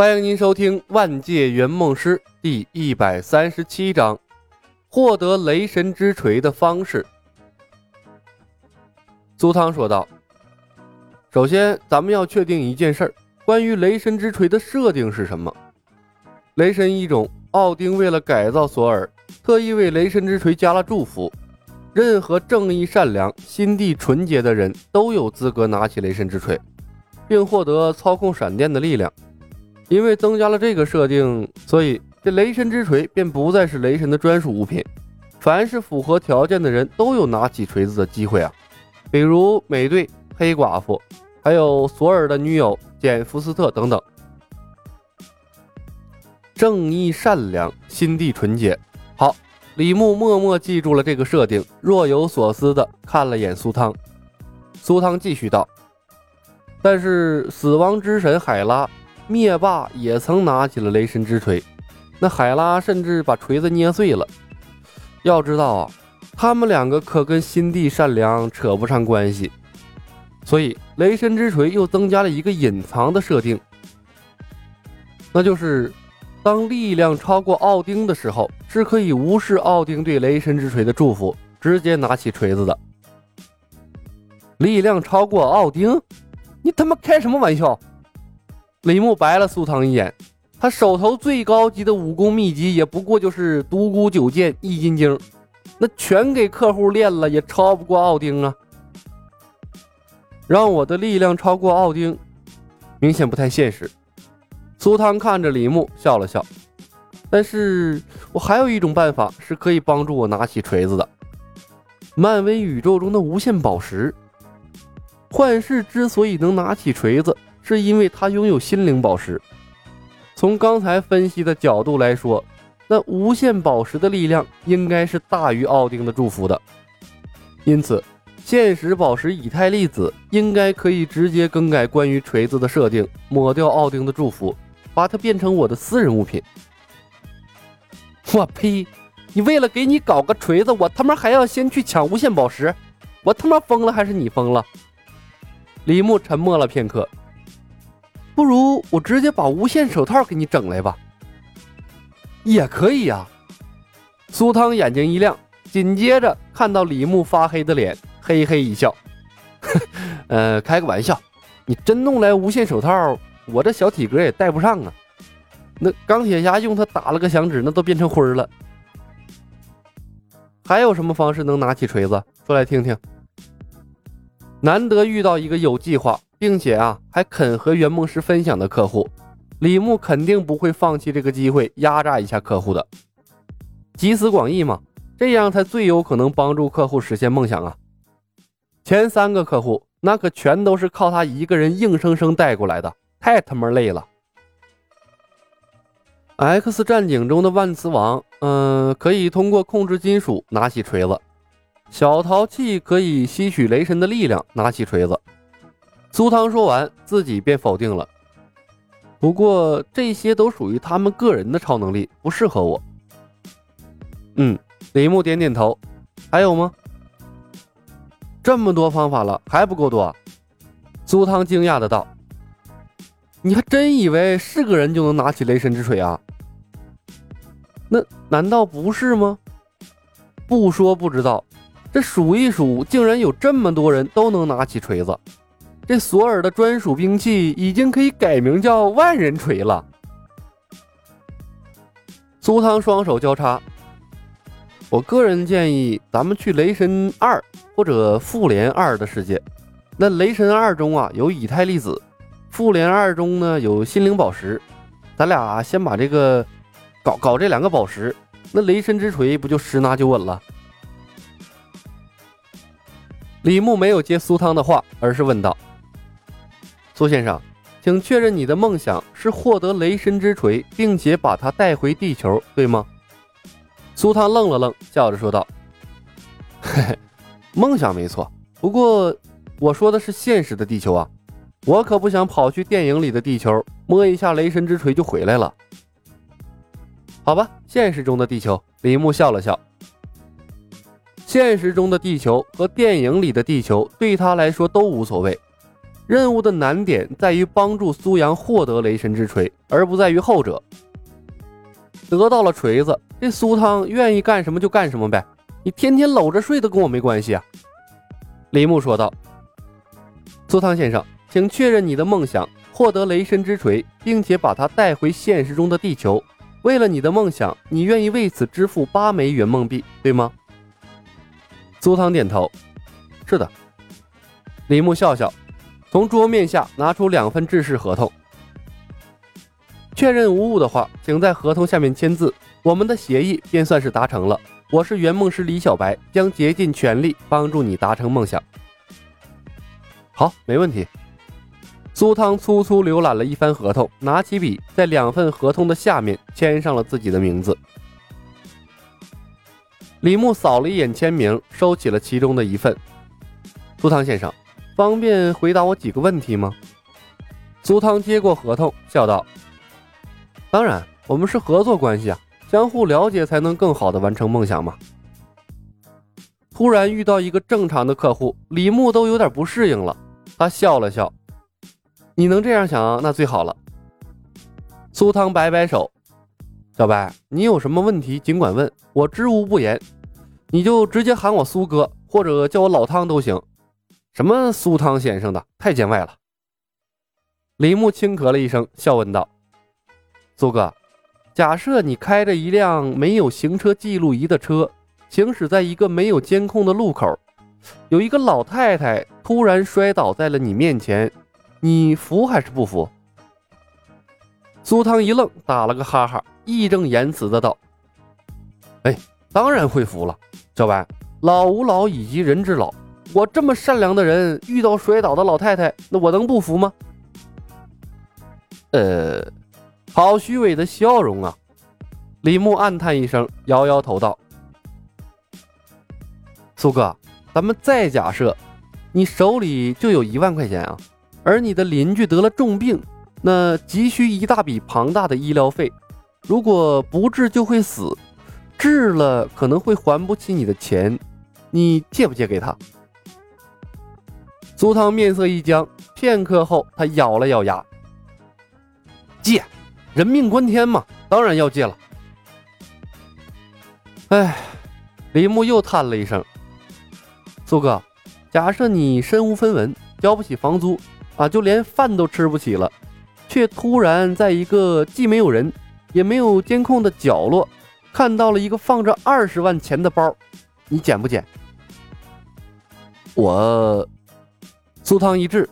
欢迎您收听《万界圆梦师》第一百三十七章：获得雷神之锤的方式。苏汤说道：“首先，咱们要确定一件事儿，关于雷神之锤的设定是什么？雷神一种，奥丁为了改造索尔，特意为雷神之锤加了祝福，任何正义、善良、心地纯洁的人都有资格拿起雷神之锤，并获得操控闪电的力量。”因为增加了这个设定，所以这雷神之锤便不再是雷神的专属物品。凡是符合条件的人都有拿起锤子的机会啊，比如美队、黑寡妇，还有索尔的女友简·福斯特等等。正义、善良、心地纯洁。好，李牧默默记住了这个设定，若有所思的看了眼苏汤。苏汤继续道：“但是死亡之神海拉。”灭霸也曾拿起了雷神之锤，那海拉甚至把锤子捏碎了。要知道啊，他们两个可跟心地善良扯不上关系，所以雷神之锤又增加了一个隐藏的设定，那就是当力量超过奥丁的时候，是可以无视奥丁对雷神之锤的祝福，直接拿起锤子的。力量超过奥丁？你他妈开什么玩笑？李牧白了苏汤一眼，他手头最高级的武功秘籍也不过就是独孤九剑易筋经，那全给客户练了也超不过奥丁啊！让我的力量超过奥丁，明显不太现实。苏汤看着李牧笑了笑，但是我还有一种办法是可以帮助我拿起锤子的。漫威宇宙中的无限宝石，幻视之所以能拿起锤子。是因为他拥有心灵宝石。从刚才分析的角度来说，那无限宝石的力量应该是大于奥丁的祝福的。因此，现实宝石以太粒子应该可以直接更改关于锤子的设定，抹掉奥丁的祝福，把它变成我的私人物品。我呸！你为了给你搞个锤子，我他妈还要先去抢无限宝石？我他妈疯了还是你疯了？李牧沉默了片刻。不如我直接把无限手套给你整来吧，也可以呀。苏汤眼睛一亮，紧接着看到李牧发黑的脸，嘿嘿一笑：“呵 呃，开个玩笑，你真弄来无限手套，我这小体格也戴不上啊。那钢铁侠用它打了个响指，那都变成灰了。还有什么方式能拿起锤子？说来听听。难得遇到一个有计划。”并且啊，还肯和圆梦师分享的客户，李牧肯定不会放弃这个机会压榨一下客户的。集思广益嘛，这样才最有可能帮助客户实现梦想啊。前三个客户那可全都是靠他一个人硬生生带过来的，太他妈累了。X 战警中的万磁王，嗯，可以通过控制金属拿起锤子；小淘气可以吸取雷神的力量拿起锤子。苏汤说完，自己便否定了。不过这些都属于他们个人的超能力，不适合我。嗯，李牧点点头。还有吗？这么多方法了，还不够多？苏汤惊讶的道：“你还真以为是个人就能拿起雷神之锤啊？那难道不是吗？不说不知道，这数一数，竟然有这么多人都能拿起锤子。”这索尔的专属兵器已经可以改名叫万人锤了。苏汤双手交叉，我个人建议咱们去雷神二或者复联二的世界。那雷神二中啊有以太粒子，复联二中呢有心灵宝石。咱俩先把这个搞搞这两个宝石，那雷神之锤不就十拿九稳了？李牧没有接苏汤的话，而是问道。苏先生，请确认你的梦想是获得雷神之锤，并且把它带回地球，对吗？苏汤愣了愣，笑着说道：“嘿嘿，梦想没错，不过我说的是现实的地球啊，我可不想跑去电影里的地球，摸一下雷神之锤就回来了。”好吧，现实中的地球。李牧笑了笑，现实中的地球和电影里的地球对他来说都无所谓。任务的难点在于帮助苏阳获得雷神之锤，而不在于后者。得到了锤子，这苏汤愿意干什么就干什么呗，你天天搂着睡都跟我没关系啊。”李牧说道。“苏汤先生，请确认你的梦想：获得雷神之锤，并且把它带回现实中的地球。为了你的梦想，你愿意为此支付八枚圆梦币，对吗？”苏汤点头：“是的。”李牧笑笑。从桌面下拿出两份制式合同，确认无误的话，请在合同下面签字，我们的协议便算是达成了。我是圆梦师李小白，将竭尽全力帮助你达成梦想。好，没问题。苏汤粗粗浏览了一番合同，拿起笔，在两份合同的下面签上了自己的名字。李牧扫了一眼签名，收起了其中的一份。苏汤先生。方便回答我几个问题吗？苏汤接过合同，笑道：“当然，我们是合作关系啊，相互了解才能更好的完成梦想嘛。”突然遇到一个正常的客户，李牧都有点不适应了。他笑了笑：“你能这样想，那最好了。”苏汤摆摆手：“小白，你有什么问题尽管问，我知无不言。你就直接喊我苏哥，或者叫我老汤都行。”什么苏汤先生的太见外了。李牧轻咳了一声，笑问道：“苏哥，假设你开着一辆没有行车记录仪的车，行驶在一个没有监控的路口，有一个老太太突然摔倒在了你面前，你服还是不服？”苏汤一愣，打了个哈哈，义正言辞的道：“哎，当然会服了，小白，老吾老以及人之老。”我这么善良的人，遇到摔倒的老太太，那我能不服吗？呃，好虚伪的笑容啊！李牧暗叹一声，摇摇头道：“苏哥，咱们再假设，你手里就有一万块钱啊，而你的邻居得了重病，那急需一大笔庞大的医疗费，如果不治就会死，治了可能会还不起你的钱，你借不借给他？”苏汤面色一僵，片刻后，他咬了咬牙：“借，人命关天嘛，当然要借了。”哎，李牧又叹了一声：“苏哥，假设你身无分文，交不起房租，啊，就连饭都吃不起了，却突然在一个既没有人也没有监控的角落，看到了一个放着二十万钱的包，你捡不捡？”我。苏汤一滞，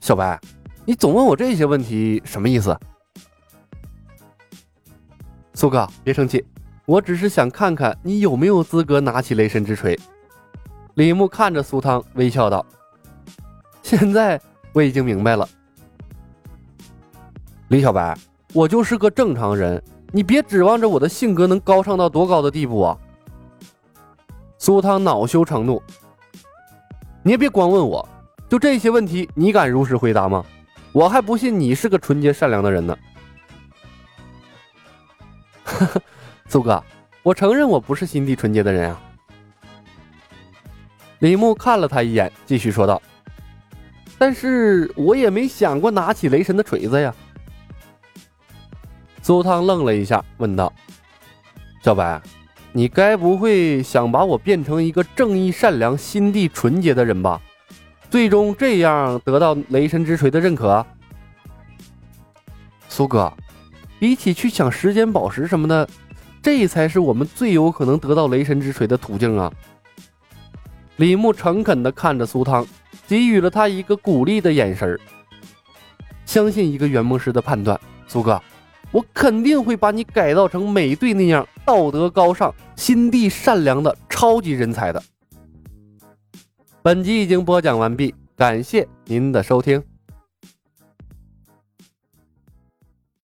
小白，你总问我这些问题，什么意思？苏哥，别生气，我只是想看看你有没有资格拿起雷神之锤。李牧看着苏汤，微笑道：“现在我已经明白了，李小白，我就是个正常人，你别指望着我的性格能高尚到多高的地步啊！”苏汤恼羞成怒。你也别光问我，就这些问题，你敢如实回答吗？我还不信你是个纯洁善良的人呢。苏哥，我承认我不是心地纯洁的人啊。李牧看了他一眼，继续说道：“但是我也没想过拿起雷神的锤子呀。”苏汤愣了一下，问道：“小白。”你该不会想把我变成一个正义善良、心地纯洁的人吧？最终这样得到雷神之锤的认可？苏哥，比起去抢时间宝石什么的，这才是我们最有可能得到雷神之锤的途径啊！李牧诚恳地看着苏汤，给予了他一个鼓励的眼神相信一个圆梦师的判断，苏哥。我肯定会把你改造成美队那样道德高尚、心地善良的超级人才的。本集已经播讲完毕，感谢您的收听。